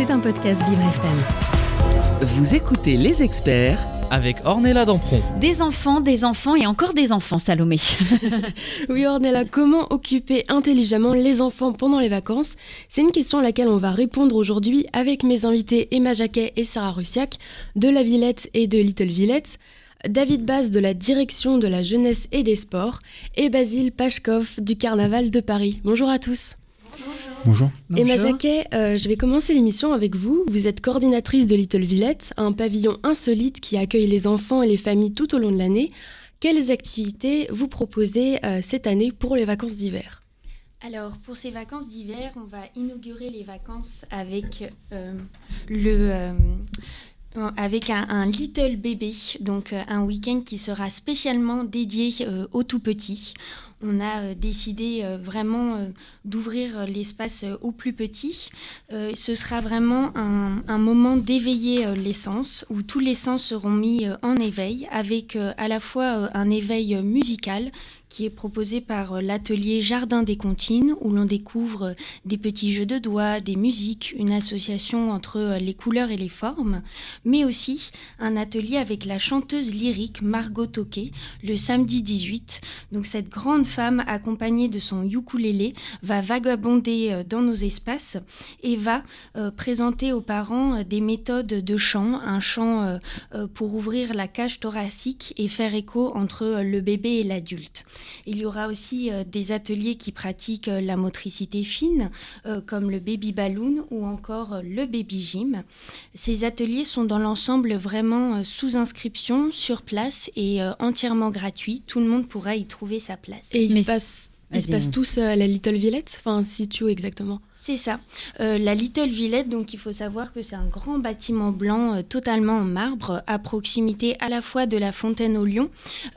C'est un podcast Vivre FM. Vous écoutez Les Experts avec Ornella Dampron. Des enfants, des enfants et encore des enfants, Salomé. oui, Ornella, comment occuper intelligemment les enfants pendant les vacances? C'est une question à laquelle on va répondre aujourd'hui avec mes invités Emma Jacquet et Sarah Russiac de La Villette et de Little Villette. David Bass de la Direction de la Jeunesse et des Sports et Basile Pachkov du Carnaval de Paris. Bonjour à tous. Bonjour. Emma Jacquet, euh, je vais commencer l'émission avec vous. Vous êtes coordinatrice de Little Villette, un pavillon insolite qui accueille les enfants et les familles tout au long de l'année. Quelles activités vous proposez euh, cette année pour les vacances d'hiver? Alors, pour ces vacances d'hiver, on va inaugurer les vacances avec euh, le, avec un, Little Bébé, donc un week-end qui sera spécialement dédié aux tout petits on a euh, décidé euh, vraiment euh, d'ouvrir l'espace aux plus petits. ce sera vraiment un, moment d'éveiller les sens, où tous les sens seront mis en éveil, avec à la fois un éveil musical qui est proposé par euh, l'atelier Jardin des Comptines, où l'on découvre euh, des petits jeux de doigts, des musiques, une association entre euh, les couleurs et les formes, mais aussi un atelier avec la chanteuse lyrique Margot Toquet le samedi 18. Donc cette grande femme, accompagnée de son ukulélé, va vagabonder dans nos espaces et va présenter aux parents des méthodes de chant, un chant pour ouvrir la cage thoracique et faire écho entre le bébé et l'adulte. Il y aura aussi euh, des ateliers qui pratiquent euh, la motricité fine, euh, comme le baby balloon ou encore le baby gym. Ces ateliers sont dans l'ensemble vraiment sous inscription, sur place et entièrement gratuits. Tout le monde pourra y trouver sa place. Et ils, se, passent, ils se passent tous à la Little Villette? Enfin, si tu exactement? C'est ça. Euh, la Little Villette, donc il faut savoir que c'est un grand bâtiment blanc euh, totalement en marbre, à proximité à la fois de la Fontaine au Lion,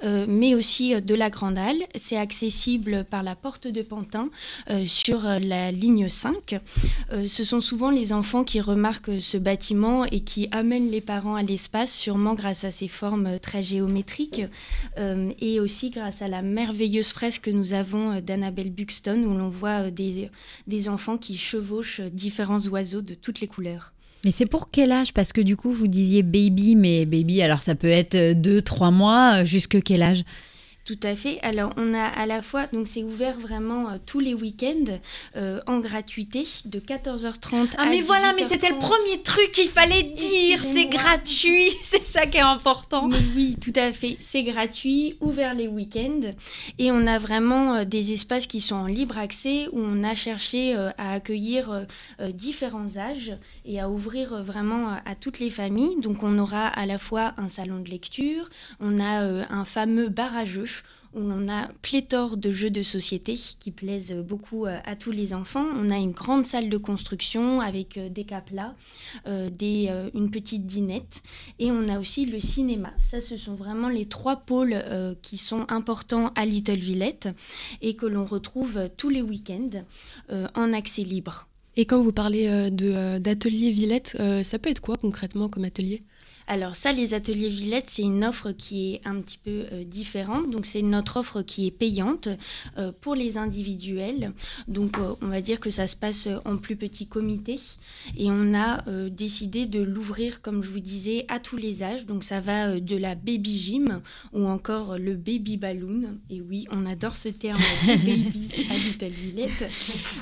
euh, mais aussi de la Grande Halle. C'est accessible par la porte de Pantin sur la ligne 5. ce sont souvent les enfants qui remarquent ce bâtiment et qui amènent les parents à l'espace, sûrement grâce à ses formes très géométriques et aussi grâce à la merveilleuse fresque que nous avons d'Annabelle Buxton où l'on voit des, des enfants qui chevauchent différents oiseaux de toutes les couleurs. Mais c'est pour quel âge? Parce que du coup, vous disiez baby, mais baby, alors ça peut être 2-3 mois, jusque quel âge? Tout à fait. Alors, on a à la fois, donc c'est ouvert vraiment euh, tous les week-ends euh, en gratuité de 14h30 ah, mais voilà, mais c'était le premier truc qu'il fallait dire. C'est gratuit, c'est ça qui est important. Mais oui, tout à fait. C'est gratuit, ouvert les week-ends. Et on a vraiment euh, des espaces qui sont en libre accès où on a cherché à accueillir différents âges et à ouvrir vraiment à toutes les familles. Donc, on aura à la fois un salon de lecture, on a un fameux barrageux où on a pléthore de jeux de société qui plaisent beaucoup euh, à tous les enfants. On a une grande salle de construction avec euh, des caplas, euh, des, une petite dinette et on a aussi le cinéma. Ça, ce sont vraiment les trois pôles qui sont importants à Little Villette et que l'on retrouve tous les week-ends en accès libre. Et quand vous parlez d'atelier Villette, ça peut être quoi concrètement comme atelier? Alors ça, les ateliers Villette, c'est une offre qui est un petit peu euh, différente. Donc c'est notre offre qui est payante euh, pour les individuels. Donc euh, on va dire que ça se passe en plus petit comité. Et on a décidé de l'ouvrir, comme je vous disais, à tous les âges. Donc ça va de la baby gym ou encore le baby balloon. Et oui, on adore ce terme baby à Little Villette.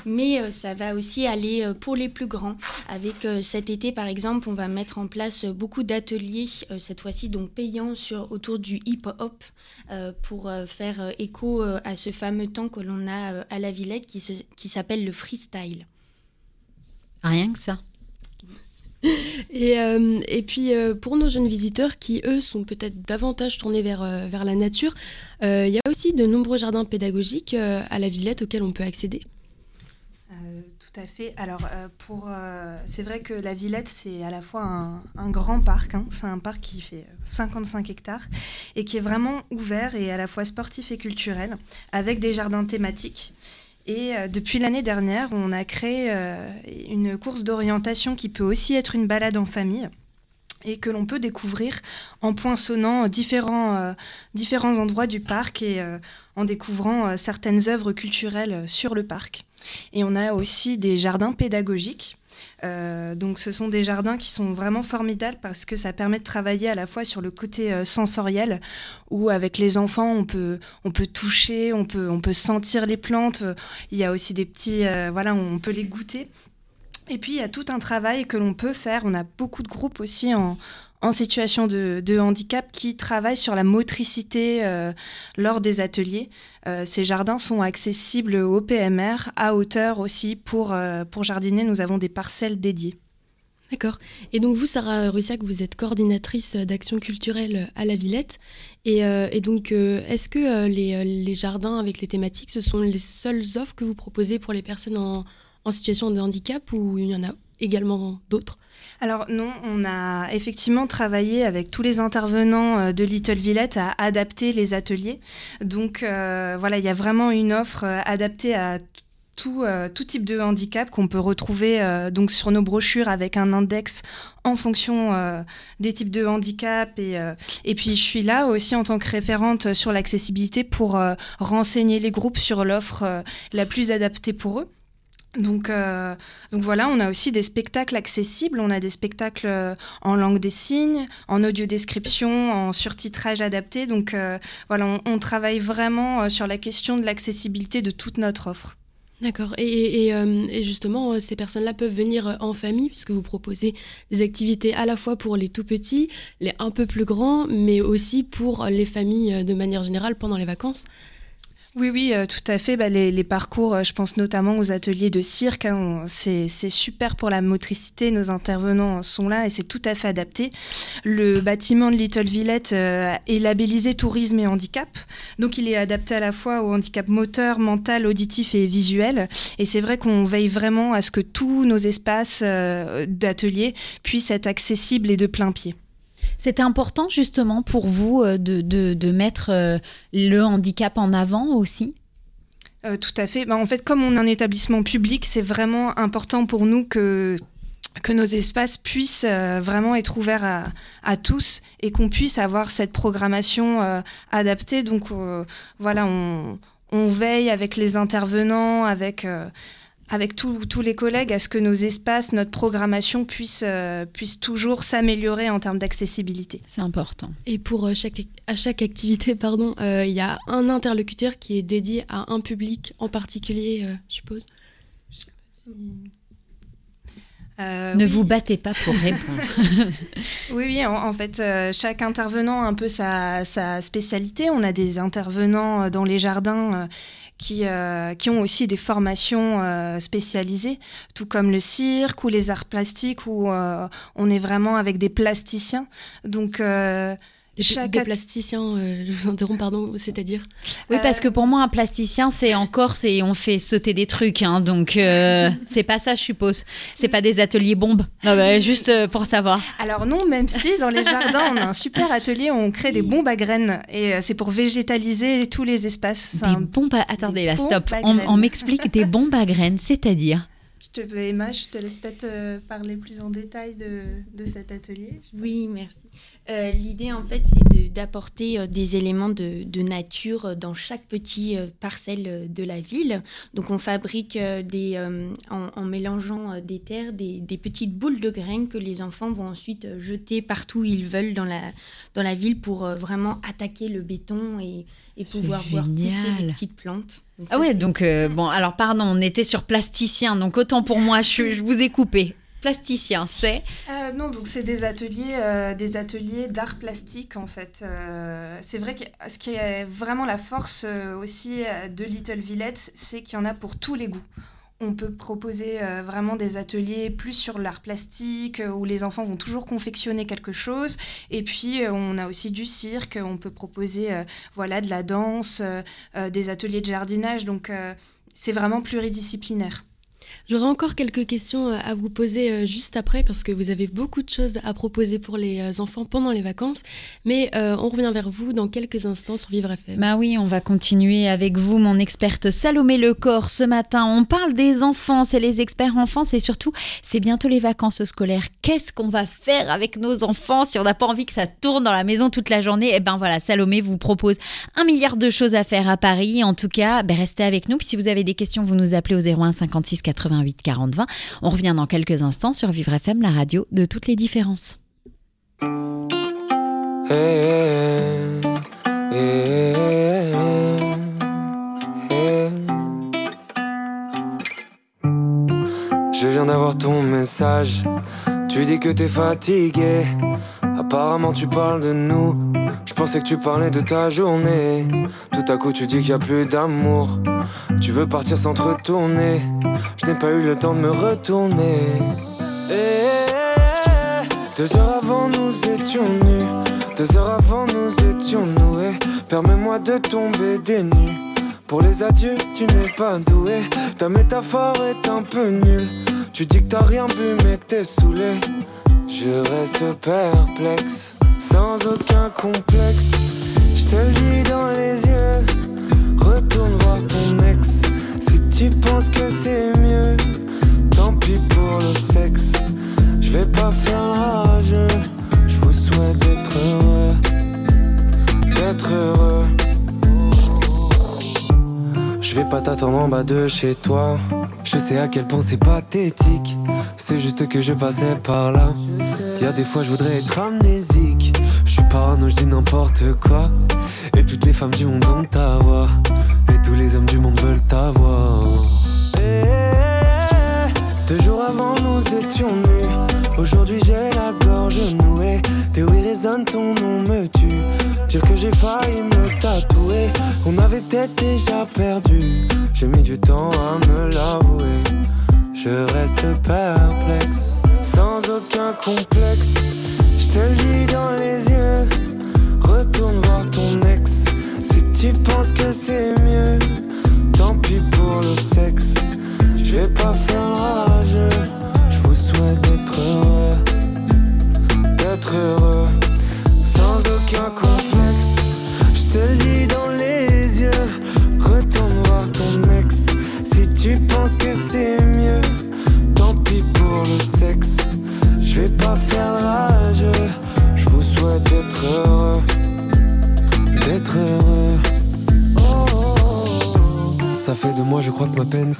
Mais ça va aussi aller pour les plus grands. Avec cet été, par exemple, on va mettre en place beaucoup d'ateliers euh, cette fois-ci donc payant sur, autour du hip-hop, euh, pour euh, faire écho à ce fameux temps que l'on a à la Villette qui, qui s'appelle le freestyle. Rien que ça. Et, et, puis pour nos jeunes visiteurs qui, eux, sont peut-être davantage tournés vers, vers la nature, il y a aussi de nombreux jardins pédagogiques à la Villette auxquels on peut accéder. Tout à fait. Alors, euh, pour, euh, c'est vrai que la Villette, c'est à la fois un, grand parc. Hein. C'est un parc qui fait 55 hectares et qui est vraiment ouvert et à la fois sportif et culturel, avec des jardins thématiques. Et euh, depuis l'année dernière, on a créé une course d'orientation qui peut aussi être une balade en famille et que l'on peut découvrir en poinçonnant différents endroits du parc et en découvrant certaines œuvres culturelles sur le parc. Et on a aussi des jardins pédagogiques donc ce sont des jardins qui sont vraiment formidables parce que ça permet de travailler à la fois sur le côté sensoriel où avec les enfants on peut on peut toucher, on peut on peut sentir les plantes. Il y a aussi des petits voilà on peut les goûter. Et puis il y a tout un travail que l'on peut faire. On a beaucoup de groupes aussi en en situation de, handicap qui travaillent sur la motricité euh, lors des ateliers. Euh, ces jardins sont accessibles au PMR, à hauteur aussi. Pour, euh, pour jardiner, nous avons des parcelles dédiées. D'accord. Et donc vous, Sarah Russiac, vous êtes coordinatrice d'action culturelle à la Villette. Et, donc, est-ce que les, les, jardins avec les thématiques, ce sont les seules offres que vous proposez pour les personnes en, en situation de handicap ou il y en a également d'autres alors non, on a effectivement travaillé avec tous les intervenants euh, de Little Villette à adapter les ateliers. Donc euh, voilà, il y a vraiment une offre euh, adaptée à tout, tout, type de handicap qu'on peut retrouver donc sur nos brochures avec un index en fonction des types de handicap. Et, et puis je suis là aussi en tant que référente sur l'accessibilité pour renseigner les groupes sur l'offre la plus adaptée pour eux. Donc, euh, donc voilà, on a aussi des spectacles accessibles. On a des spectacles euh, en langue des signes, en audio description, en surtitrage adapté. Donc euh, voilà, on, travaille vraiment sur la question de l'accessibilité de toute notre offre. D'accord. Et, et, justement, ces personnes-là peuvent venir en famille, puisque vous proposez des activités à la fois pour les tout petits, les un peu plus grands, mais aussi pour les familles de manière générale pendant les vacances. Oui, oui, euh, tout à fait. Bah, les, parcours, euh, je pense notamment aux ateliers de cirque. Hein, c'est super pour la motricité. Nos intervenants sont là et c'est tout à fait adapté. Le bâtiment de Little Villette euh, est labellisé tourisme et handicap. Donc, il est adapté à la fois au handicap moteur, mental, auditif et visuel. Et c'est vrai qu'on veille vraiment à ce que tous nos espaces d'atelier puissent être accessibles et de plein pied. C'était important justement pour vous euh, de, de, mettre euh, le handicap en avant aussi? Euh, Tout à fait. Bah, en fait, comme on est un établissement public, c'est vraiment important pour nous que que nos espaces puissent vraiment être ouverts à, à tous et qu'on puisse avoir cette programmation adaptée. Donc voilà, on, on, veille avec les intervenants, avec avec tous les collègues à ce que nos espaces, notre programmation puisse, euh, puisse toujours s'améliorer en termes d'accessibilité. C'est important. Et pour euh, chaque, à chaque activité, pardon, euh, il y a un interlocuteur qui est dédié à un public en particulier, je suppose. ne vous battez pas pour répondre. oui, oui, en, fait, chaque intervenant a un peu sa, sa, spécialité. On a des intervenants dans les jardins qui, euh, qui ont aussi des formations euh, spécialisées, tout comme le cirque ou les arts plastiques, où euh, on est vraiment avec des plasticiens. Donc, Chaque... des plasticiens, euh, je vous interromps, pardon, c'est-à-dire Oui, parce que pour moi, un plasticien, c'est encore, c'est on fait sauter des trucs, hein, donc euh, c'est pas ça, je suppose. C'est pas des ateliers bombes, non, bah, juste euh, pour savoir. Alors non, même si dans les jardins, on a un super atelier où on crée des bombes à graines, et c'est pour végétaliser tous les espaces. Des bombes à... Attendez, là, stop. On, on m'explique des bombes à graines, c'est-à-dire je te, Emma, je te laisse peut-être parler plus en détail de, de cet atelier. Oui, merci. Euh, l'idée, en fait, c'est d'apporter euh, des éléments de, nature dans chaque petite euh, parcelle de la ville. Donc, on fabrique des, en, mélangeant des terres des, petites boules de graines que les enfants vont ensuite jeter partout où ils veulent dans la, dans la ville pour vraiment attaquer le béton et, pouvoir voir pousser des petites plantes. ah ouais, donc bon, alors pardon, on était sur plasticien, donc autant pour moi, je vous ai coupé plasticien, c'est euh, Non, donc c'est des ateliers, euh, des ateliers d'art plastique en fait. Euh, c'est vrai que ce qui est vraiment la force aussi de Little Villette, c'est qu'il y en a pour tous les goûts. On peut proposer vraiment des ateliers plus sur l'art plastique, où les enfants vont toujours confectionner quelque chose. Et puis, on a aussi du cirque, on peut proposer voilà, de la danse, des ateliers de jardinage. Donc, c'est vraiment pluridisciplinaire. J'aurais encore quelques questions euh, à vous poser euh, juste après parce que vous avez beaucoup de choses à proposer pour les euh, enfants pendant les vacances. Mais on revient vers vous dans quelques instants sur Vivre FM. Bah oui, on va continuer avec vous, mon experte Salomé Lecor. Ce matin, on parle des enfants, c'est les experts enfants, et surtout, c'est bientôt les vacances scolaires. Qu'est-ce qu'on va faire avec nos enfants si on n'a pas envie que ça tourne dans la maison toute la journée? Eh ben voilà, Salomé vous propose un milliard de choses à faire à Paris. En tout cas, ben restez avec nous. Puis si vous avez des questions, vous nous appelez au 01 56 80 88 40 20. On revient dans quelques instants sur Vivre FM, la radio de toutes les différences. Je viens d'avoir ton message. Tu dis que t'es fatigué. Apparemment, tu parles de nous. Je pensais que tu parlais de ta journée. Tout à coup, tu dis qu'il n'y a plus d'amour. Tu veux partir sans retourner. Je n'ai pas eu le temps de me retourner. Deux heures avant, nous étions nus. Deux heures avant, nous étions noués. Permets-moi de tomber des nues. Pour les adieux, tu n'es pas doué. Ta métaphore est un peu nulle. Tu dis que t'as rien bu, mais que t'es saoulé. Je reste perplexe, sans aucun complexe. Je te le dis dans les yeux. Retourne tu penses que c'est mieux, tant pis pour le sexe. Je vais pas faire rage. Je vous souhaite d'être heureux. D'être heureux. Je vais pas t'attendre en bas de chez toi. Je sais à quel point c'est pathétique. C'est juste que je passais par là. Y a des fois je voudrais être amnésique. Je suis parano, je dis n'importe quoi. Et toutes les femmes du monde ont ta voix. Tous les hommes du monde veulent t'avoir. Eh, deux jours avant nous étions nus. Aujourd'hui j'ai la gorge nouée. Théorie résonne, ton nom me tue. Dire que j'ai failli me tatouer. On avait peut-être déjà perdu. J'ai mis du temps à me l'avouer. Je reste perplexe,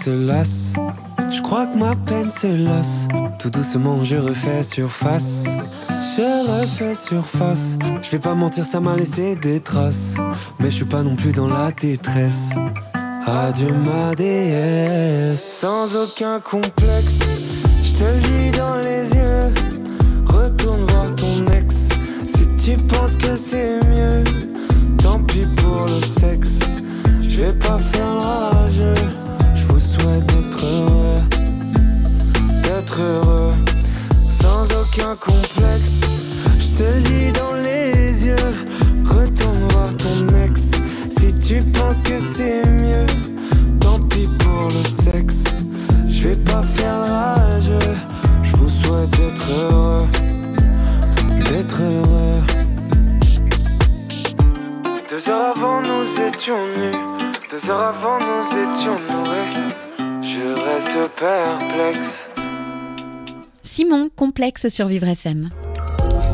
se lasse. Je crois que ma peine se lasse. Tout doucement, je refais surface. Je refais surface. Je vais pas mentir, ça m'a laissé des traces. Mais je suis pas non plus dans la détresse. Adieu ma déesse. Sans aucun complexe. Je te le dis dans les yeux. Retourne voir ton ex. Si tu penses que c'est mieux, tant pis pour le sexe. Je vais pas faire Heureux. Sans aucun complexe. Je te dis dans les yeux. Retourne voir ton ex. Si tu penses que c'est mieux, tant pis pour le sexe. Je vais pas faire rage. Je vous souhaite d'être heureux. D'être heureux. Deux heures avant, nous étions nus. Deux heures avant, nous étions noués. Je reste perplexe. Simon, complexe sur Vivre FM.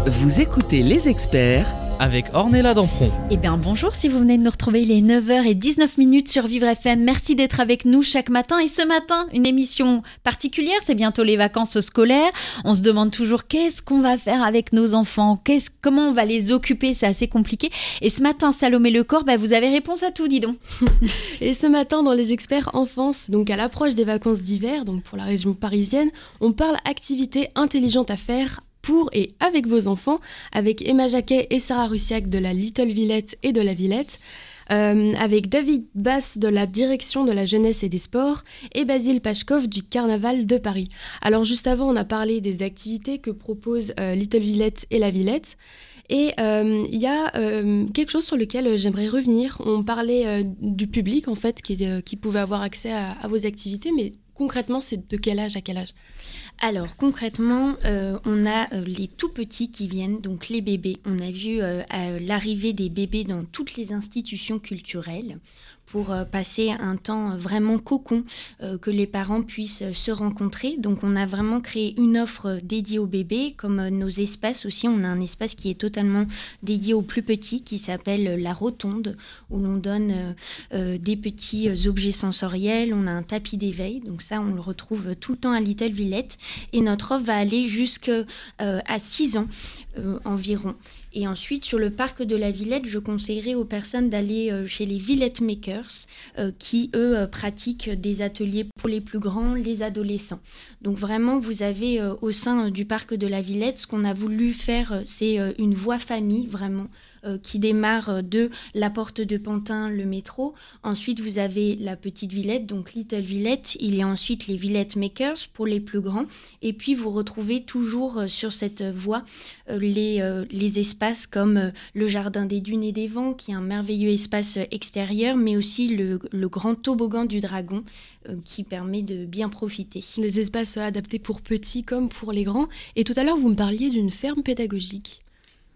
Vous écoutez les experts avec Ornella Dampron. Eh bien bonjour si vous venez de nous retrouver, il est 9h19 minutes sur Vivre FM. Merci d'être avec nous chaque matin. Et ce matin, une émission particulière, c'est bientôt les vacances scolaires. On se demande toujours qu'est-ce qu'on va faire avec nos enfants, qu'est-ce, comment on va les occuper, c'est assez compliqué. Et ce matin, Salomé Lecor, bah, vous avez réponse à tout, dis donc. Et ce matin, dans les experts enfance, donc à l'approche des vacances d'hiver, donc pour la région parisienne, on parle activités intelligentes à faire pour et avec vos enfants, avec Emma Jacquet et Sarah Russiac de la Little Villette et de la Villette. Euh, avec David Bass de la direction de la jeunesse et des sports et Basile Pachkov du Carnaval de Paris. Alors juste avant, on a parlé des activités que proposent euh, Little Villette et la Villette. Et euh, il y a quelque chose sur lequel j'aimerais revenir. On parlait du public, en fait, qui, pouvait avoir accès à vos activités, mais concrètement, c'est de quel âge à quel âge? Alors concrètement, euh, on a euh, les tout petits qui viennent, donc les bébés. On a vu euh, l'arrivée des bébés dans toutes les institutions culturelles pour passer un temps vraiment cocon, que les parents puissent se rencontrer. Donc on a vraiment créé une offre dédiée aux bébés, comme nos espaces aussi. On a un espace qui est totalement dédié aux plus petits, qui s'appelle la rotonde, où l'on donne des petits objets sensoriels. On a un tapis d'éveil, donc ça on le retrouve tout le temps à Little Villette. Et notre offre va aller jusqu'à 6 ans environ. Et ensuite, sur le parc de la Villette, je conseillerais aux personnes d'aller euh, chez les Villette Makers, euh, qui, eux, euh, pratiquent des ateliers pour les plus grands, les adolescents. Donc vraiment, vous avez au sein du parc de la Villette, ce qu'on a voulu faire, c'est une voie famille, vraiment, euh, qui démarre euh, de la porte de Pantin, le métro. Ensuite, vous avez la petite Villette, donc Little Villette. Il y a ensuite les Villette Makers pour les plus grands. Et puis, vous retrouvez toujours euh, sur cette voie les, les espaces comme le Jardin des Dunes et des Vents, qui est un merveilleux espace extérieur, mais aussi le, le grand toboggan du dragon qui permet de bien profiter. Des espaces adaptés pour petits comme pour les grands. Et tout à l'heure, vous me parliez d'une ferme pédagogique.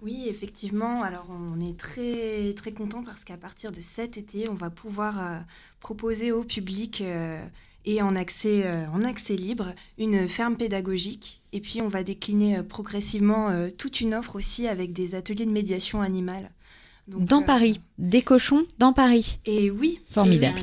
Oui, effectivement. Alors, on est très, très content parce qu'à partir de cet été, on va pouvoir euh, proposer au public euh, et en accès, euh, en accès libre une ferme pédagogique. Et puis, on va décliner progressivement toute une offre aussi avec des ateliers de médiation animale dans euh, Paris, des cochons dans Paris. Et oui, formidable.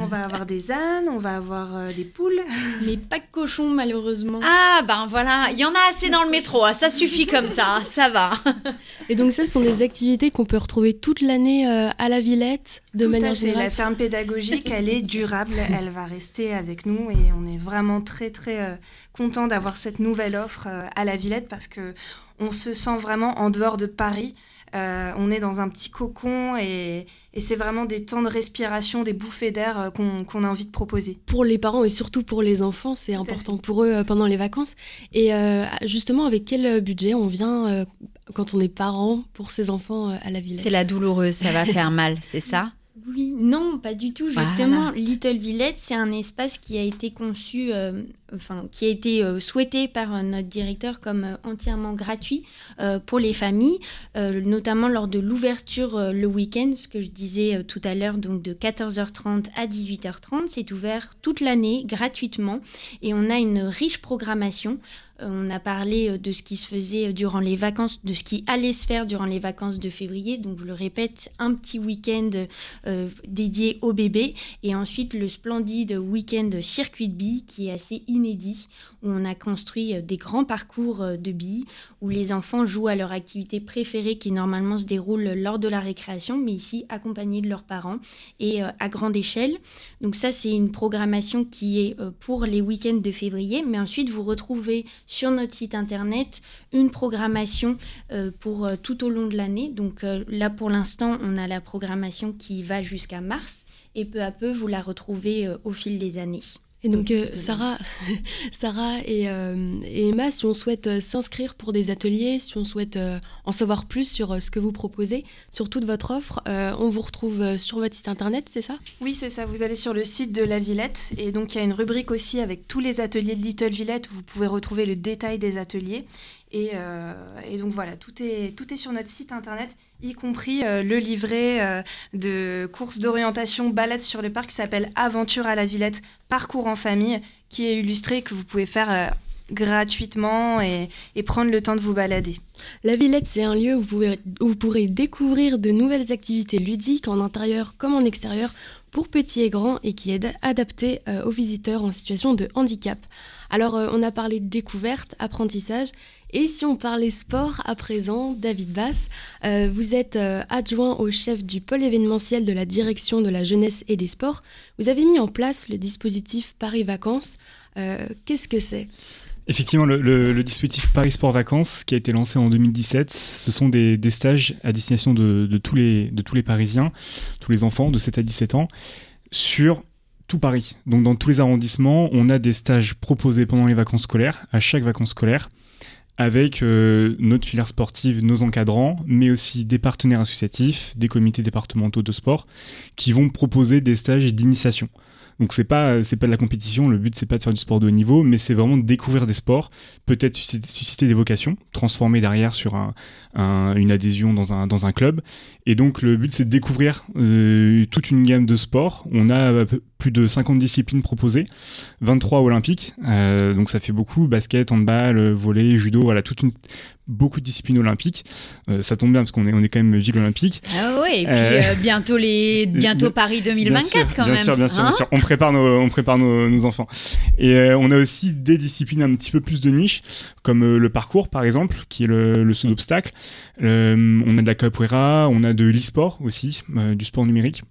on va avoir des ânes, on va avoir euh, des poules, mais pas de cochons malheureusement. Ah ben voilà, il y en a assez dans le métro, hein. ça suffit comme ça, ça va. Et donc ça, ce sont des activités qu'on peut retrouver toute l'année euh, à la Villette, de Tout manière à générale. La ferme pédagogique, elle est durable, elle va rester avec nous et on est vraiment très très content d'avoir cette nouvelle offre à la Villette parce que on se sent vraiment en dehors de Paris. Euh, on est dans un petit cocon et, c'est vraiment des temps de respiration, des bouffées d'air euh, qu'on a envie de proposer. Pour les parents et surtout pour les enfants, c'est important pour eux euh, pendant les vacances. Et justement, avec quel budget on vient quand on est parent pour ses enfants à la Villette C'est la douloureuse, ça va faire mal, c'est ça? Oui, non, pas du tout. Justement, Little Villette, c'est un espace qui a été conçu, euh, qui a été euh, souhaité par euh, notre directeur comme entièrement gratuit pour les familles, notamment lors de l'ouverture le week-end, ce que je disais tout à l'heure, donc de 14h30 à 18h30. C'est ouvert toute l'année gratuitement et on a une riche programmation euh, on a parlé euh, de ce qui se faisait euh, durant les vacances, de ce qui allait se faire durant les vacances de février. Donc, je le répète, un petit week-end dédié au bébé et ensuite le splendide week-end circuit de billes qui est assez où on a construit des grands parcours de billes où les enfants jouent à leur activité préférée qui normalement se déroule lors de la récréation, mais ici accompagnés de leurs parents et à grande échelle. Donc ça, c'est une programmation qui est pour les week-ends de février, mais ensuite vous retrouvez sur notre site internet une programmation euh, pour euh, tout au long de l'année. Donc euh, là, pour l'instant, on a la programmation qui va jusqu'à mars et peu à peu, vous la retrouvez au fil des années. Et donc, euh, Sarah, Sarah euh, et, Emma, si on souhaite euh, s'inscrire pour des ateliers, si on souhaite en savoir plus sur ce que vous proposez, sur toute votre offre, on vous retrouve sur votre site internet, c'est ça? Oui, c'est ça. Vous allez sur le site de la Villette. Et donc, il y a une rubrique aussi avec tous les ateliers de Little Villette où vous pouvez retrouver le détail des ateliers. Euh, et, donc voilà, tout est, tout est sur notre site internet, y compris euh, le livret euh, de courses d'orientation balade sur le parc qui s'appelle Aventure à la Villette, parcours en famille, qui est illustré que vous pouvez faire gratuitement et, prendre le temps de vous balader. La Villette, c'est un lieu où vous, où vous pourrez découvrir de nouvelles activités ludiques en intérieur comme en extérieur pour petits et grands et qui est adapté aux visiteurs en situation de handicap. Alors, on a parlé de découverte, apprentissage et si on parlait sport à présent, David Bass, euh, vous êtes euh, adjoint au chef du pôle événementiel de la direction de la jeunesse et des sports. Vous avez mis en place le dispositif Paris Vacances. Euh, qu'est-ce que c'est? Effectivement, le, dispositif Paris Sport Vacances, qui a été lancé en 2017, ce sont des, stages à destination de, tous les, de tous les Parisiens, tous les enfants de 7 à 17 ans, sur tout Paris. Donc dans tous les arrondissements, on a des stages proposés pendant les vacances scolaires, à chaque vacances scolaires avec euh, notre filière sportive, nos encadrants, mais aussi des partenaires associatifs, des comités départementaux de sport, qui vont proposer des stages d'initiation. Donc c'est pas c'est pas de la compétition. Le but c'est pas de faire du sport de haut niveau, mais c'est vraiment de découvrir des sports, peut-être susciter des vocations, transformer derrière sur un, une adhésion dans un dans un club. Et donc le but c'est de découvrir euh, toute une gamme de sports. On a plus de 50 disciplines proposées, 23 olympiques. Euh, donc ça fait beaucoup basket, handball, volley, judo, voilà toute une beaucoup de disciplines olympiques. Euh, ça tombe bien parce qu'on est, on est quand même ville olympique. Ah oui, et puis euh, euh, bientôt, les, bientôt Paris 2024 quand bien même. Sûr, bien sûr, bien hein sûr. On prépare nos, on prépare nos, enfants. Et on a aussi des disciplines un petit peu plus de niche, comme le parcours par exemple, qui est le, le saut d'obstacle. on a de la capoeira, on a de l'e-sport aussi, du sport numérique.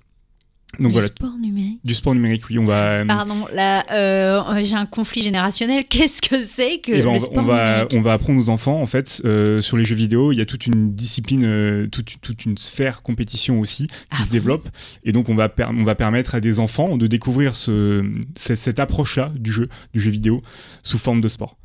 Donc du sport numérique. Du sport numérique, oui. On va. Euh, Pardon, là, euh, j'ai un conflit générationnel. Qu'est-ce que c'est que eh ben, le sport on va, numérique On va apprendre aux enfants, en fait, euh, sur les jeux vidéo, il y a toute une discipline, toute, toute, une sphère compétition aussi qui ah se développe. Et donc, on va, on va permettre à des enfants de découvrir ce, cette approche-là du jeu, du jeu vidéo, sous forme de sport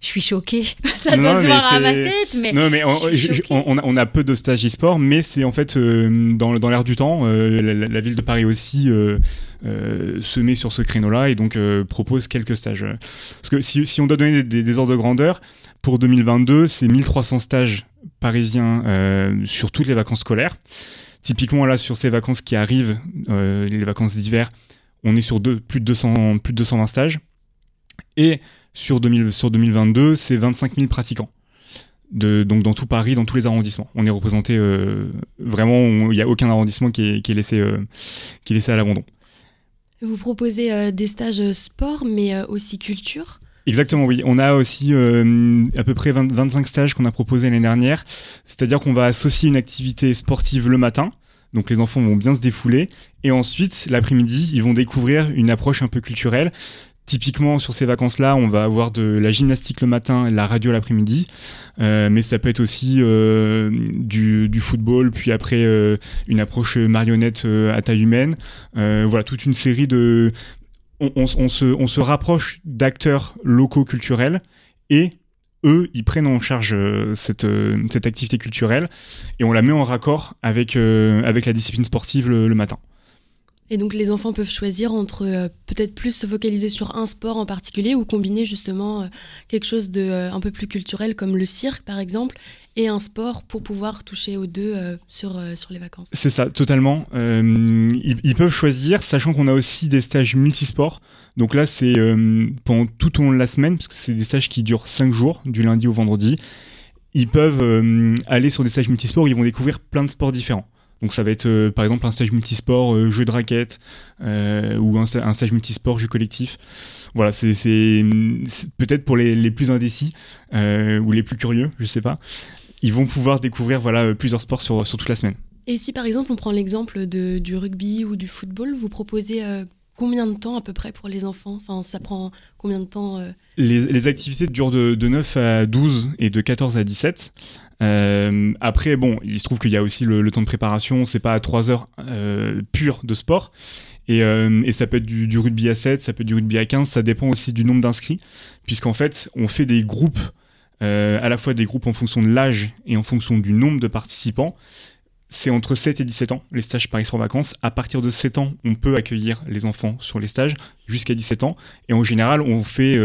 je suis choquée. Ça doit se voir à ma tête, mais. Non, mais on, a, peu de stages e-sport, mais c'est en fait euh, dans, dans l'air du temps. Euh, la, ville de Paris aussi euh, se met sur ce créneau-là et donc propose quelques stages. Parce que si, si on doit donner des, ordres de grandeur, pour 2022, c'est 1300 stages parisiens sur toutes les vacances scolaires. Typiquement, là, sur ces vacances qui arrivent, les vacances d'hiver, on est sur plus, de 200, plus de 220 stages. Et sur, 2000, sur 2022, c'est 25 000 pratiquants. De, donc dans tout Paris, dans tous les arrondissements. On est représenté euh, vraiment, il n'y a aucun arrondissement qui est, qui est laissé, euh, qui est laissé à l'abandon. Vous proposez euh, des stages sport, mais aussi culture? Exactement, oui. On a aussi à peu près 25 stages qu'on a proposés l'année dernière. C'est-à-dire qu'on va associer une activité sportive le matin. Donc les enfants vont bien se défouler. Et ensuite, l'après-midi, ils vont découvrir une approche un peu culturelle. Typiquement, sur ces vacances-là, on va avoir de la gymnastique le matin et la radio l'après-midi. Euh, mais ça peut être aussi euh, du, football, puis après euh, une approche marionnette à taille humaine. voilà, toute une série de... On, se, rapproche d'acteurs locaux culturels et eux, ils prennent en charge cette, cette, activité culturelle et on la met en raccord avec, avec la discipline sportive le matin. Et donc les enfants peuvent choisir entre euh, peut-être plus se focaliser sur un sport en particulier ou combiner justement euh, quelque chose de euh, un peu plus culturel comme le cirque par exemple et un sport pour pouvoir toucher aux deux sur, sur les vacances. C'est ça, totalement. Ils, peuvent choisir, sachant qu'on a aussi des stages multisports. Donc là, c'est pendant tout au long de la semaine, parce que c'est des stages qui durent 5 jours, du lundi au vendredi. Ils peuvent aller sur des stages multisports où ils vont découvrir plein de sports différents. Donc ça va être euh, par exemple un stage multisport, euh, jeu de raquette, euh, ou un, stage multisport, jeu collectif. Voilà, c'est peut-être pour les, plus indécis ou les plus curieux, je sais pas. Ils vont pouvoir découvrir voilà, plusieurs sports sur, sur toute la semaine. Et si par exemple on prend l'exemple du rugby ou du football, vous proposez combien de temps à peu près pour les enfants? Enfin, ça prend combien de temps les, activités durent de, de, 9 à 12 et de 14 à 17. Euh, après, bon, il se trouve qu'il y a aussi le, temps de préparation, c'est pas à 3 heures euh, de sport. Et, euh, et, ça peut être du, rugby à 7, ça peut être du rugby à 15, ça dépend aussi du nombre d'inscrits, puisqu'en fait, on fait des groupes, à la fois des groupes en fonction de l'âge et en fonction du nombre de participants. C'est entre 7 et 17 ans, les stages Paris en vacances. À partir de 7 ans, on peut accueillir les enfants sur les stages jusqu'à 17 ans. Et en général, on fait,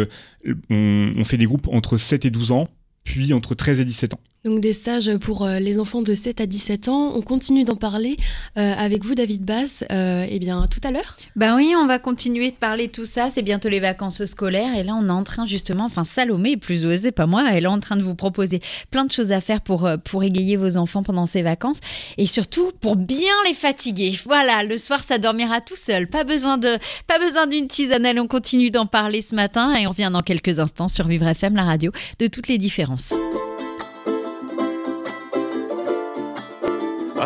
on, on fait des groupes entre 7 et 12 ans, puis entre 13 et 17 ans. Donc des stages pour euh, les enfants de 7 à 17 ans. On continue d'en parler euh, avec vous, David Bass. Euh, eh bien, tout à l'heure. Ben oui, on va continuer de parler de tout ça. C'est bientôt les vacances scolaires. Et là, on est en train justement, enfin Salomé plus osée, pas moi, elle est en train de vous proposer plein de choses à faire pour, pour égayer vos enfants pendant ces vacances. Et surtout, pour bien les fatiguer. Voilà, le soir, ça dormira tout seul. Pas besoin de, pas besoin d'une tisanelle. On continue d'en parler ce matin. Et on revient dans quelques instants sur Vivre FM, la radio, de toutes les différences.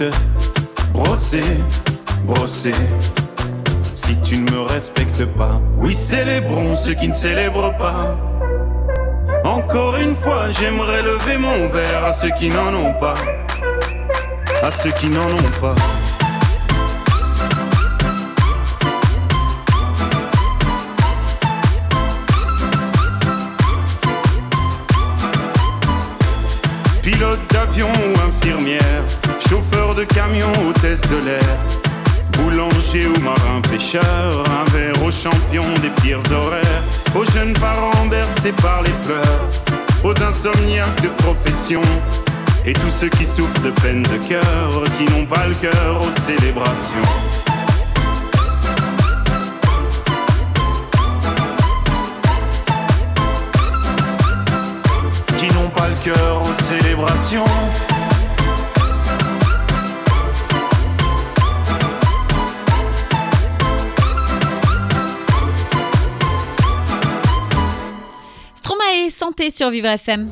Te brosser, brosser. Si tu ne me respectes pas, oui, célébrons ceux qui ne célèbrent pas. Encore une fois, j'aimerais lever mon verre à ceux qui n'en ont pas. À ceux qui n'en ont pas. Pilote d'avion ou infirmière, chauffeur de camion, hôtesse de l'air, boulanger ou marin pêcheur, un verre aux champions des pires horaires, aux jeunes parents bercés par les pleurs, aux insomniaques de profession, et tous ceux qui souffrent de peine de cœur, qui n'ont pas le cœur aux célébrations. Qui n'ont pas le cœur aux célébrations. Santé sur Vivre FM.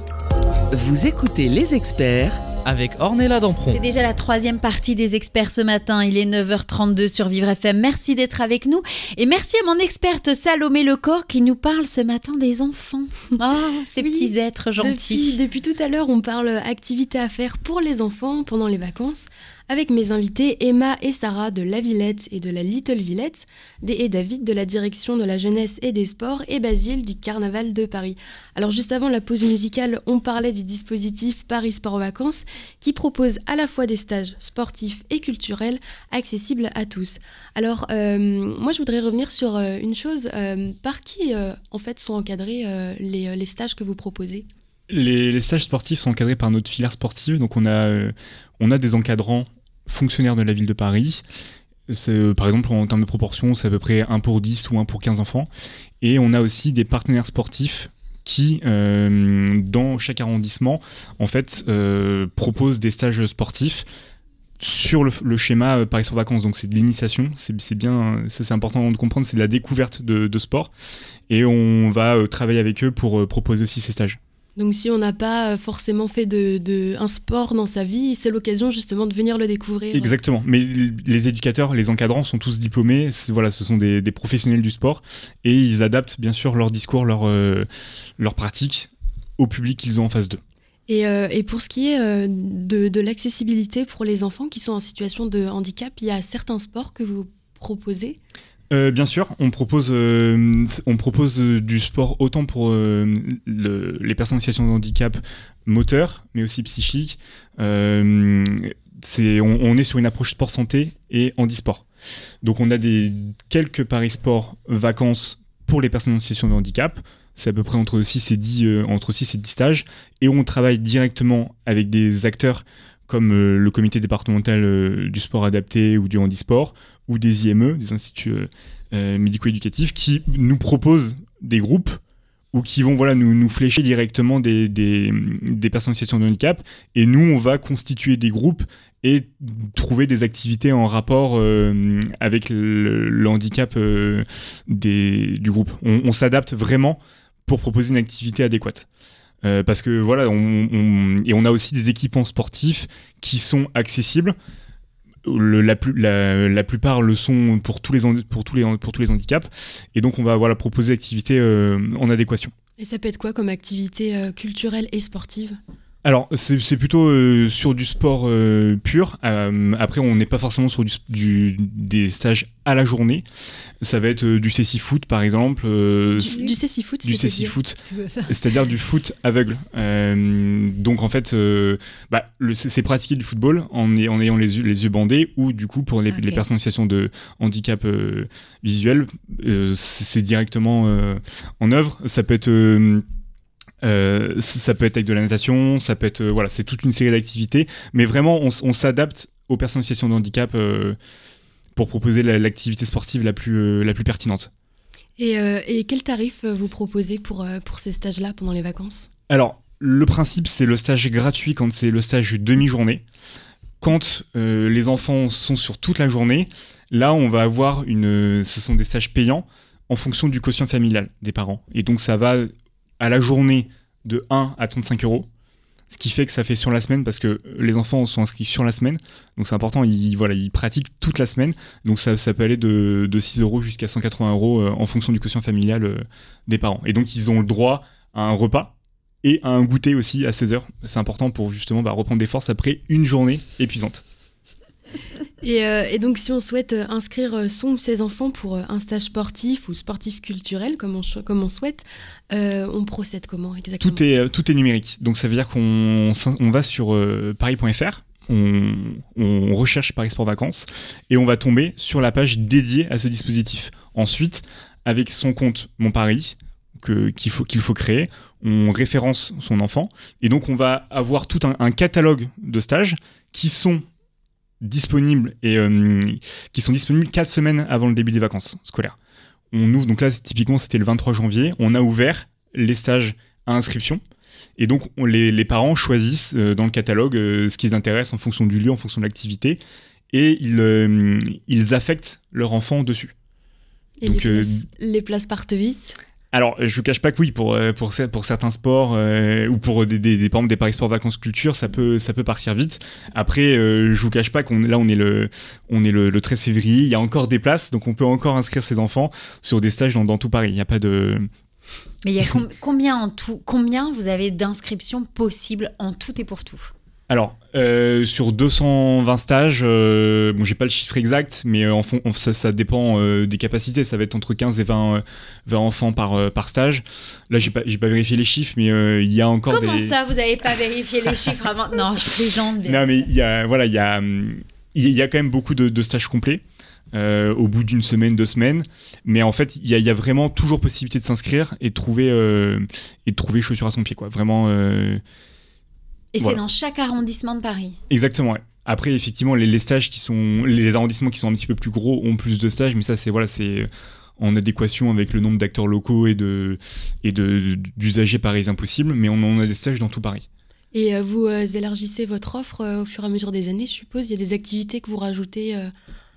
Vous écoutez les experts avec Ornella Dampron. C'est déjà la troisième partie des experts ce matin. Il est 9h32 sur Vivre FM. Merci d'être avec nous. Et merci à mon experte Salomé Lecor qui nous parle ce matin des enfants. Oh, ces Oui, petits êtres gentils. Depuis, depuis tout à l'heure, on parle activités à faire pour les enfants pendant les vacances avec mes invités Emma et Sarah de La Villette et de la Little Villette, des- et David de la direction de la jeunesse et des sports et Basile du Carnaval de Paris. Alors juste avant la pause musicale, on parlait du dispositif Paris Sport Vacances qui propose à la fois des stages sportifs et culturels accessibles à tous. Alors euh, moi je voudrais revenir sur euh, une chose, euh, par qui en fait sont encadrés les, les stages que vous proposez? Les, stages sportifs sont encadrés par notre filière sportive, donc on a, on a des encadrants fonctionnaires de la ville de Paris. Euh, par exemple, en termes de proportion, c'est à peu près 1 pour 10 ou 1 pour 15 enfants. Et on a aussi des partenaires sportifs qui, euh, dans chaque arrondissement, en fait, euh, proposent des stages sportifs sur le, schéma Paris sur vacances. Donc c'est de l'initiation, c'est bien, c'est important de comprendre, c'est de la découverte de, sport. Et on va travailler avec eux pour proposer aussi ces stages. Donc si on n'a pas euh, forcément fait de, de- un sport dans sa vie, c'est l'occasion justement de venir le découvrir. Exactement. Mais les éducateurs, les encadrants sont tous diplômés. Voilà, ce sont des, des professionnels du sport et ils adaptent bien sûr leur discours, leur, euh, leur pratique au public qu'ils ont en face d'eux. Et, euh, et pour ce qui est euh, de, de l'accessibilité pour les enfants qui sont en situation de handicap, il y a certains sports que vous proposez? Euh, bien sûr, on propose, euh, on propose euh, du sport autant pour le- les personnes en situation de handicap moteur, mais aussi psychique. C'est, on, est sur une approche sport santé et handisport. Donc on a des quelques paris sport vacances pour les personnes en situation de handicap. C'est à peu près entre 6 et 10, euh, entre 6 et 10 stages. Et on travaille directement avec des acteurs comme le comité départemental du sport adapté ou du handisport, ou des IME, des instituts euh, euh, médico-éducatifs, qui nous proposent des groupes ou qui vont voilà, nous, nous flécher directement des, des, personnes en situation de handicap. Et nous, on va constituer des groupes et trouver des activités en rapport euh, avec le, handicap des, du groupe. On, s'adapte vraiment pour proposer une activité adéquate. Parce que voilà, et on a aussi des équipements sportifs qui sont accessibles. La, plupart le sont pour tous les, pour tous les, pour tous les handicaps. Et donc, on va voilà, proposer activités euh, en adéquation. Et ça peut être quoi comme activité euh, culturelle et sportive? Alors, c'est plutôt euh, sur du sport euh, pur. Euh, après, on n'est pas forcément sur du, du- des stages à la journée. Ça va être du CC-foot, par exemple. Du, du cécifoot du ça C'est-à-dire du foot aveugle. Donc en fait, bah, c'est pratiquer du football en, ay- en ayant les yeux, les yeux bandés ou du coup pour les, les personnes en situation de handicap visuel, c'est directement en œuvre. Ça peut être euh, ça peut être avec de la natation, ça peut être euh, voilà, c'est toute une série d'activités, mais vraiment on, s'adapte aux personnes en situation de handicap euh, pour proposer la- l'activité sportive la plus la plus pertinente. Et, et quel tarif vous proposez pour, pour ces stages-là pendant les vacances? Alors, le principe, c'est le stage gratuit quand c'est le stage demi-journée. Quand les enfants sont sur toute la journée, là, on va avoir une. Ce sont des stages payants en fonction du quotient familial des parents. Et donc, ça va à la journée de 1 à 35 euros. Ce qui fait que ça fait sur la semaine parce que les enfants sont inscrits sur la semaine. Donc c'est important, ils, voilà, ils pratiquent toute la semaine. Donc ça, ça peut aller de, de 6 euros jusqu'à 180 euros euh, en fonction du quotient familial euh, des parents. Et donc ils ont le droit à un repas et à un goûter aussi à 16 heures. C'est important pour justement bah, reprendre des forces après une journée épuisante. Et, euh, et donc si on souhaite euh, inscrire euh, son ou ses enfants pour un stage sportif ou sportif culturel, comme on, souhaite, on procède comment exactement? Tout est, numérique. Donc ça veut dire qu'on va sur paris.fr, on, recherche Paris Sport Vacances et on va tomber sur la page dédiée à ce dispositif. Ensuite, avec son compte Mon Paris, qu'il faut, créer, on référence son enfant et donc on va avoir tout un catalogue de stages qui sont disponibles et euh, qui sont disponibles 4 semaines avant le début des vacances scolaires. On ouvre, donc là typiquement c'était le 23 janvier, on a ouvert les stages à inscription. Et donc, on- les, les parents choisissent euh, dans le catalogue euh, ce qui les intéresse en fonction du lieu, en fonction de l'activité, et ils, ils affectent leur enfant dessus. Et donc, les, places, les places partent vite Alors, je vous cache pas que oui, pour, euh, pour, cer- pour certains sports euh, ou pour des, des, des, par exemple, des paris sport vacances culture, ça peut, ça peut partir vite. Après, euh, je vous cache pas qu'on là, on est, le, on est le, le 13 février, il y a encore des places, donc on peut encore inscrire ses enfants sur des stages dans, dans tout Paris. Il n'y a pas de. Mais il y a com- combien en tout Combien vous avez d'inscriptions possibles en tout et pour tout? Alors, euh, sur 220 stages, euh, bon, j'ai pas le chiffre exact, mais euh, en fond, ça, ça dépend euh, des capacités. Ça va être entre 15 et 20, euh, 20 enfants par, par stage. Là, j'ai pas, j'ai pas vérifié les chiffres, mais il y a encore Comment des. ça, vous n'avez pas vérifié les chiffres avant? Non, je plaisante. bien Non, mais il y a, voilà, il y a, il y a quand même beaucoup de, de stages complets. euh, au bout d'une semaine, deux semaines, mais en fait, il y, a- il y a vraiment toujours possibilité de s'inscrire et de trouver euh, et de trouver chaussure à son pied, quoi. Vraiment, euh, Et c'est voilà. dans chaque arrondissement de Paris. Exactement. ouais. Après, effectivement, les, les stages qui sont, les arrondissements qui sont un petit peu plus gros ont plus de stages, mais ça, c'est voilà, c'est en adéquation avec le nombre d'acteurs locaux et de et de d'usagers parisiens possibles. Mais on, on a des stages dans tout Paris. Et euh, vous euh, élargissez votre offre euh, au fur et à mesure des années, je suppose? Il y a des activités que vous rajoutez euh,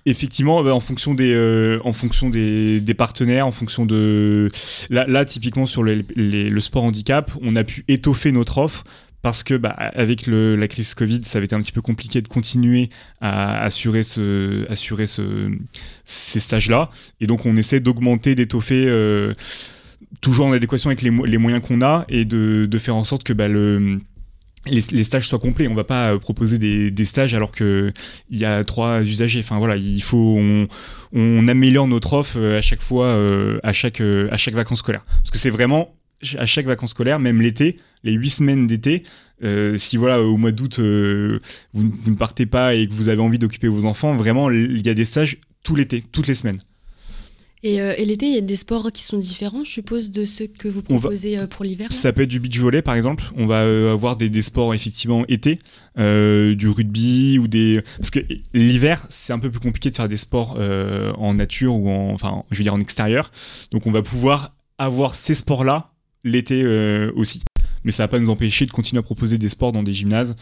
Effectivement, bah, en fonction des, euh, en fonction des, des partenaires, en fonction de là, là typiquement sur les- les- le sport handicap, on a pu étoffer notre offre parce que bah, avec la crise Covid, ça avait été un petit peu compliqué de continuer à assurer, ce, assurer ce, ces stages-là. Et donc on essaie d'augmenter, d'étoffer, euh, toujours en adéquation avec les, mo- les moyens qu'on a et de, faire en sorte que bah, le, les, stages soient complets. On va pas euh, proposer des, stages alors que il y a trois usagers. Enfin voilà, il faut on, améliore notre offre euh, à chaque fois, à chaque vacances scolaires. Parce que c'est vraiment à chaque vacances scolaires, même l'été, les huit semaines d'été, euh, si voilà au mois d'août euh, vous, vous ne partez pas et que vous avez envie d'occuper vos enfants, vraiment il y a des stages tout l'été, toutes les semaines. Et, euh, et l'été, il y a des sports qui sont différents, je suppose, de ceux que vous va- proposez pour l'hiver Ça peut être du beach volley par exemple. On va avoir des, des sports effectivement été, du rugby ou des. Parce que l'hiver c'est un peu plus compliqué de faire des sports en nature ou en, enfin, je veux dire en extérieur. Donc on va pouvoir avoir ces sports là l'été aussi. Mais ça va pas nous empêcher de continuer à proposer des sports dans des gymnases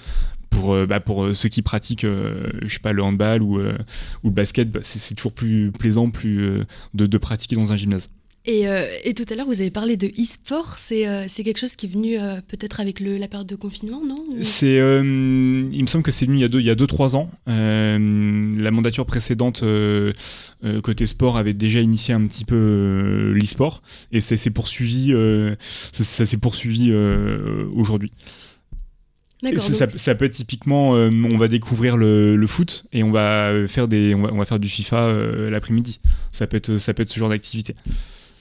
pour, bah, pour ceux qui pratiquent, je sais pas, le handball ou, ou le basket. Bah, c'est toujours plus plaisant plus, de pratiquer dans un gymnase. Euh, et, tout à l'heure, vous avez parlé de e-sport. C'est euh, quelque chose qui est venu euh, peut-être avec le, la période de confinement, non C'est, Il me semble que c'est venu il y a 2-3 deux, deux, ans. la mandature précédente, côté sport, avait déjà initié un petit peu l'e-sport. Et ça s'est poursuivi, ça, s'est poursuivi aujourd'hui. Ça, ça, peut être typiquement, on va découvrir le, le, foot et on va faire des, on va, on va faire du FIFA l'après-midi. Ça peut être, ça peut être ce genre d'activité.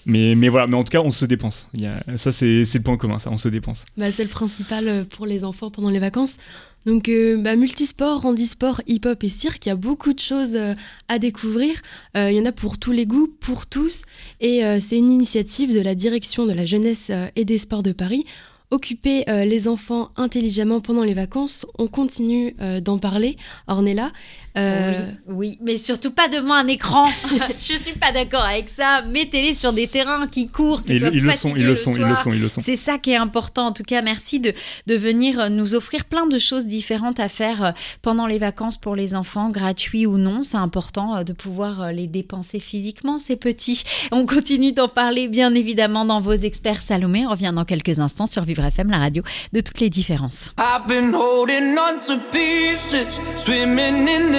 Mais, mais voilà, mais en tout cas, on se dépense. Ça, c'est le point commun, ça, on se dépense. Bah, c'est le principal euh, pour les enfants pendant les vacances. Donc, euh, bah, multisport, handisport, hip-hop et cirque, il y a beaucoup de choses euh, à découvrir. il y en a pour tous les goûts, pour tous. Et c'est une initiative de la direction de la jeunesse et des sports de Paris occuper euh, les enfants intelligemment pendant les vacances. On continue euh, d'en parler. Ornella. Euh... Oui, oui, mais surtout pas devant un écran. Je suis pas d'accord avec ça. Mettez-les sur des terrains qui courent, qui soient ils, le sont, ils le sont, ils le sont, ils le sont. C'est ça qui est important. En tout cas, merci de, de venir nous offrir plein de choses différentes à faire euh, pendant les vacances pour les enfants, gratuits ou non. C'est important de pouvoir les dépenser physiquement, ces petits. On continue d'en parler, bien évidemment, dans vos experts Salomé. On revient dans quelques instants sur Vivre FM, la radio de toutes les différences. I've been holding on to pieces, swimming in the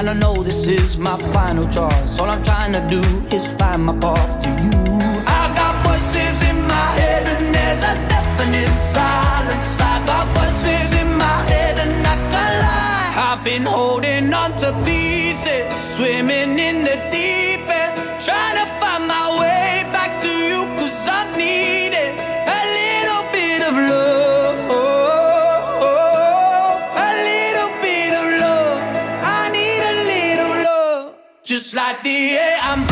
And I know this is my final choice. All I'm trying to do is find my path to you. I got voices in my head, and there's a definite silence. I got voices in my head, and I can't lie. I've been holding on to pieces, swimming in the deep like the air I'm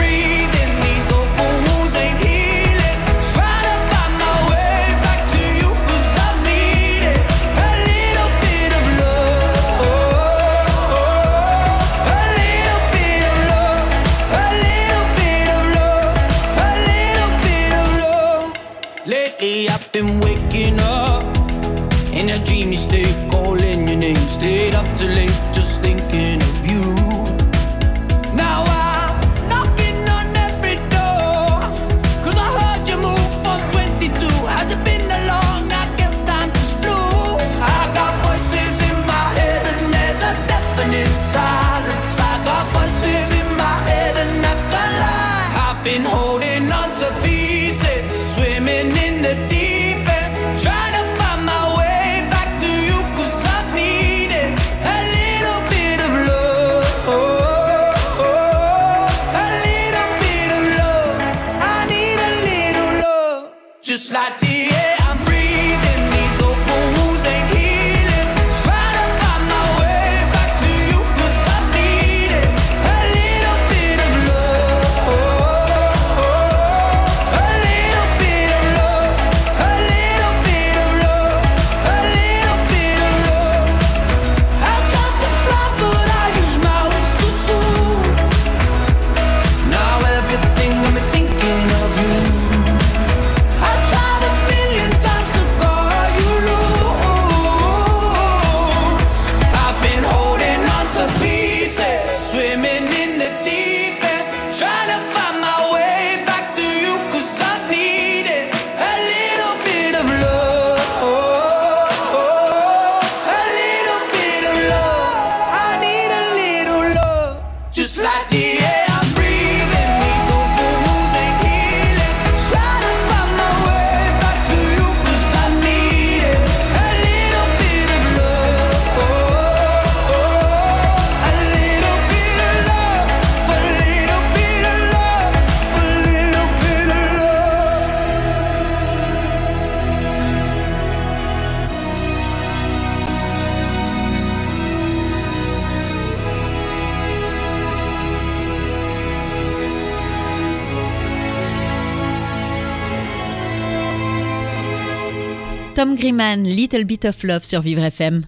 Little Bit of Love sur Vivre FM.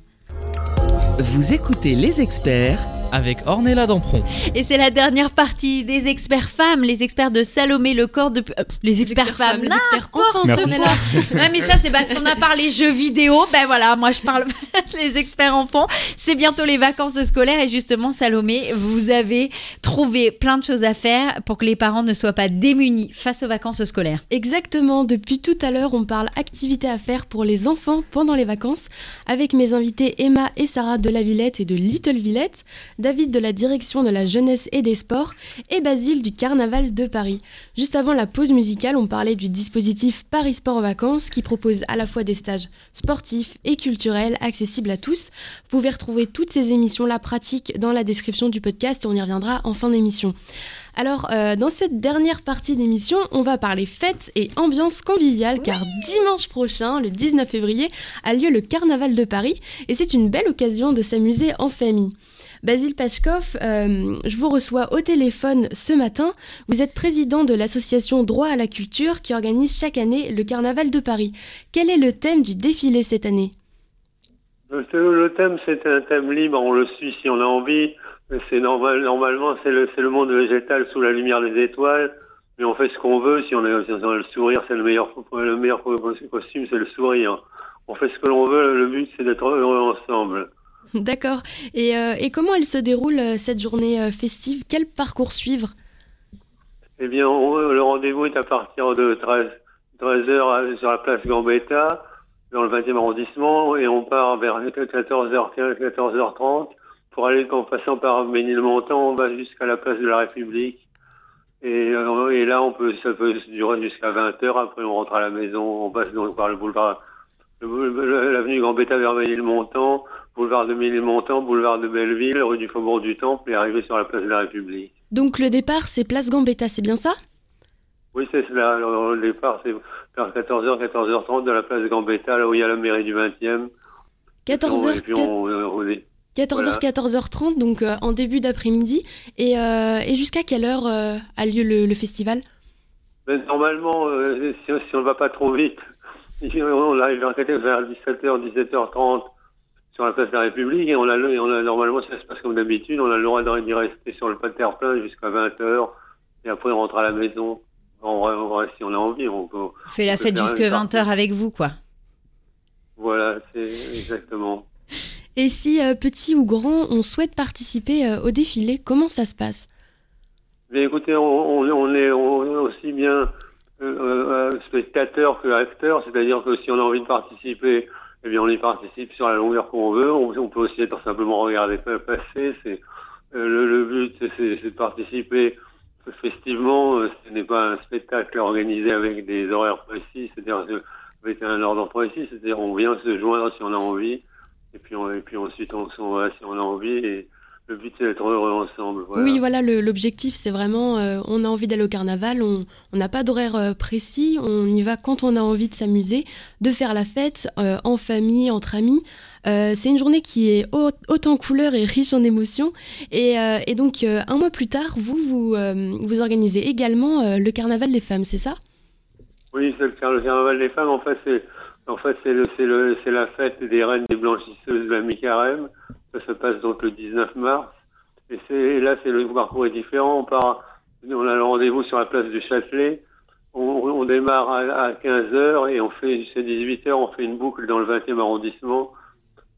Vous écoutez les experts avec Ornella Dampron. Et c'est la dernière partie des experts femmes, les experts de Salomé Le Corps de... euh, les experts, femmes, les experts enfants. Ouais, mais ça, c'est parce qu'on a parlé jeux vidéo. Ben voilà, moi, je parle les experts enfants. C'est bientôt les vacances scolaires et justement, Salomé, vous avez trouvé plein de choses à faire pour que les parents ne soient pas démunis face aux vacances scolaires. Exactement, depuis tout à l'heure, on parle activités à faire pour les enfants pendant les vacances avec mes invités Emma et Sarah de la Villette et de Little Villette, David de la direction de la jeunesse et des sports et Basile du Carnaval de Paris. Juste avant la pause musicale, on parlait du dispositif Paris Sport vacances qui propose à la fois des stages sportifs et culturels accessibles à tous. Vous pouvez retrouver toutes ces émissions-là pratiques dans la description du podcast et on y reviendra en fin d'émission. Alors, euh, dans cette dernière partie d'émission, on va parler fête et ambiance conviviale, car dimanche prochain, le 19 février, a lieu le Carnaval de Paris, et c'est une belle occasion de s'amuser en famille. Basile Pachkov, euh, je vous reçois au téléphone ce matin. Vous êtes président de l'association Droit à la culture qui organise chaque année le Carnaval de Paris. Quel est le thème du défilé cette année? Le, le thème, c'est un thème libre, on le suit si on a envie. Normalement, c'est le, monde végétal sous la lumière des étoiles, mais on fait ce qu'on veut. Si on a, si on a le sourire, c'est le meilleur, le meilleur costume, c'est le sourire. On fait ce que l'on veut. Le but, c'est d'être heureux ensemble. D'accord. Et, euh, et comment elle se déroule euh, cette journée euh, festive? Quel parcours suivre? Eh bien, le rendez-vous est à partir de 13, 13 heures sur la place Gambetta, dans le 20e arrondissement, et on part vers 14h15, 14h30 pour aller, en passant par Ménilmontant, on va jusqu'à la place de la République. Et, là, ça peut durer jusqu'à 20h. Après, on rentre à la maison. On passe donc par le boulevard, le boule- l'avenue Gambetta vers Ménilmontant, boulevard de Ménilmontant, boulevard de Belleville, rue du Faubourg du Temple, et arriver sur la place de la République. Donc le départ, c'est Place Gambetta, c'est bien ça? Oui, c'est cela. Alors, le départ, c'est vers 14h, 14h30 de la place Gambetta, là où il y a la mairie du 20e. 14h, Et puis on, euh, on est- 14h, Voilà. 14h30, donc euh, en début d'après-midi. Et, euh, et jusqu'à quelle heure euh, a lieu le, le festival? Mais normalement, si, si on ne va pas trop vite, on arrive vers 17h, 17h30 sur la place de la République et on a, le- et on a normalement, ça se passe comme d'habitude, on a le droit d'y rester sur le pas de terre-plein jusqu'à 20h et après on rentre à la maison. On, va- on si on a envie, on peut. On fait la peut fête jusque une 20h avec vous, quoi. Voilà, c'est exactement. Et si euh, petit ou grand, on souhaite participer euh, au défilé, comment ça se passe? Mais écoutez, on, est aussi bien euh, spectateur que acteur, c'est-à-dire que si on a envie de participer, eh bien on y participe sur la longueur qu'on veut. On, peut aussi être simplement regarder pa- passer. C'est euh, le, le but, c'est- de participer festivement. Euh, Ce n'est pas un spectacle organisé avec des horaires précis, c'est-à-dire avec un ordre précis, c'est-à-dire on vient se joindre si on a envie, et puis on, et puis ensuite on s'en va si on a envie. Le but c'est d'être heureux ensemble. Voilà. Oui, voilà, l'objectif, c'est vraiment, euh, on a envie d'aller au carnaval, on n'a pas d'horaire euh, précis, on y va quand on a envie de s'amuser, de faire la fête euh, en famille, entre amis. Euh, c'est une journée qui est haute, haute en couleurs et riche en émotions. Et, et donc, un mois plus tard, vous, vous, vous organisez également le carnaval des femmes, c'est ça? Oui, le, car- le carnaval des femmes. En fait, c'est en fait c'est la fête des reines des blanchisseuses de la mi-carême. Ça se passe donc le 19 mars. Et c'est là c'est le parcours est différent. On a le rendez-vous sur la place du Châtelet. On, démarre à, à 15 h et on fait jusqu'à 18 h On fait une boucle dans le 20e arrondissement.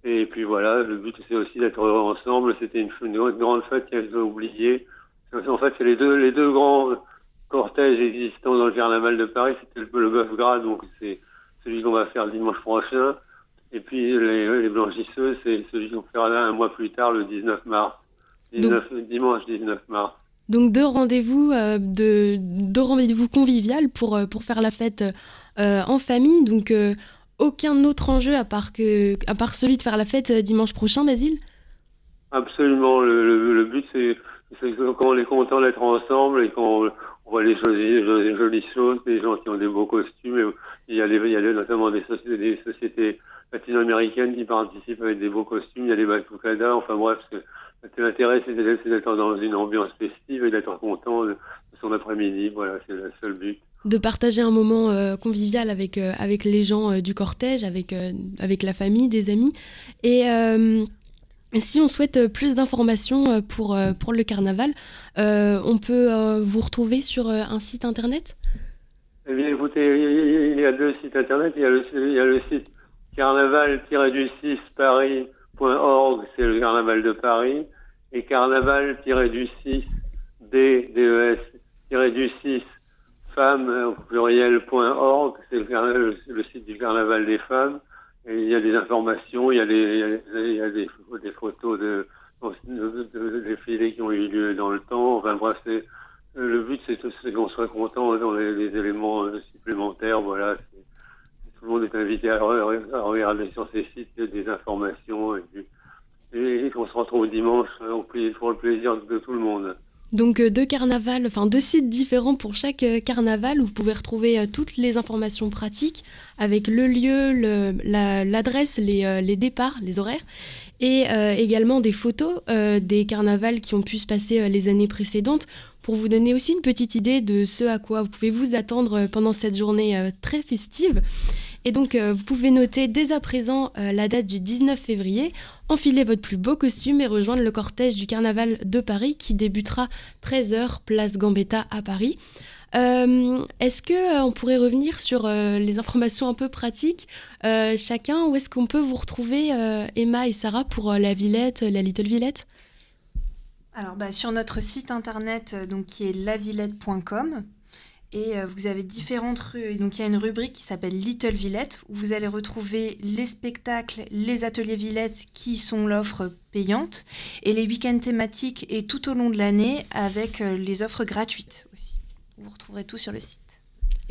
Et puis voilà, le but c'est aussi d'être heureux ensemble. C'était une, grande fête a été oubliée. En fait, c'est les deux grands cortège existant dans le carnaval de Paris, c'était le, le bœuf gras, donc c'est celui qu'on va faire le dimanche prochain. Et puis les, les blanchisseuses, c'est celui qu'on fera là un mois plus tard, le 19 mars. 19, dimanche 19 mars. Donc deux rendez-vous, euh, de deux rendez-vous convivial pour euh, pour faire la fête euh, en famille. Donc euh, aucun autre enjeu à part que à part celui de faire la fête dimanche prochain, Basile? Absolument. Le, le, le but, c'est quand on est content d'être ensemble et qu'on on voit les jolies, les jolies- jolies choses, des gens qui ont des beaux costumes. Et il y a, les, il y a les- notamment des sociétés latino-américaines qui participent avec des beaux costumes. Il y a les batucadas. Enfin bref, l'intérêt, c'est d'être c'est d'être dans une ambiance festive et d'être content de, son après-midi. Voilà, c'est le seul but. De partager un moment euh, convivial avec, euh, avec les gens du cortège, avec, avec la famille, des amis. Et si on souhaite plus d'informations pour, pour le carnaval, on peut vous retrouver sur un site internet? Eh bien, écoutez, il y a deux sites internet. Il y a le, il y a le site carnaval-du-6 paris.org, c'est le carnaval de Paris, et carnaval-du-6 D-D-E-S-du-6 femmes au pluriel.org, c'est le, site du carnaval des femmes. Et il y a des informations, il y a des, il y a des, des photos de, de, de, défilés qui ont eu lieu dans le temps. Enfin bref, c'est, le but c'est qu'on soit content dans les, les éléments supplémentaires. Voilà, tout le monde est invité à, regarder sur ces sites des informations et, et, qu'on se retrouve dimanche au, pour le plaisir de tout le monde. Donc euh, deux carnavals, enfin deux sites différents pour chaque euh, carnaval où vous pouvez retrouver euh, toutes les informations pratiques avec le lieu, l'adresse, les, départs, les horaires et également des photos des carnavals qui ont pu se passer les années précédentes pour vous donner aussi une petite idée de ce à quoi vous pouvez vous attendre pendant cette journée très festive. Et donc, euh, vous pouvez noter dès à présent euh, la date du 19 février, enfiler votre plus beau costume et rejoindre le cortège du carnaval de Paris qui débutera 13h, place Gambetta à Paris. Euh, est-ce que on pourrait revenir sur les informations un peu pratiques chacun Où est-ce qu'on peut vous retrouver, Emma et Sarah, pour la Villette, la Little Villette? Alors, bah, sur notre site internet, donc, qui est lavillette.com, et euh, vous avez différentes rues. Donc il y a une rubrique qui s'appelle Little Villette où vous allez retrouver les spectacles, les ateliers Villette qui sont l'offre payante et les week-ends thématiques et tout au long de l'année avec euh, les offres gratuites aussi. Vous retrouverez tout sur le site.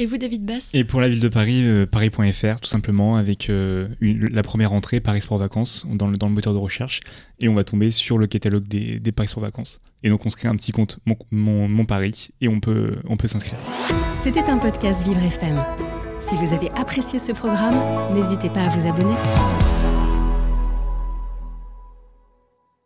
Et vous, David Bass Et pour la ville de Paris, euh, paris.fr, tout simplement, avec euh, la première entrée Paris Sport Vacances dans le, dans le moteur de recherche. Et on va tomber sur le catalogue des, des Paris Sport Vacances. Et donc, on se crée un petit compte, mon, mon, mon Paris, et on peut, on peut s'inscrire. C'était un podcast Vivre FM. Si vous avez apprécié ce programme, n'hésitez pas à vous abonner.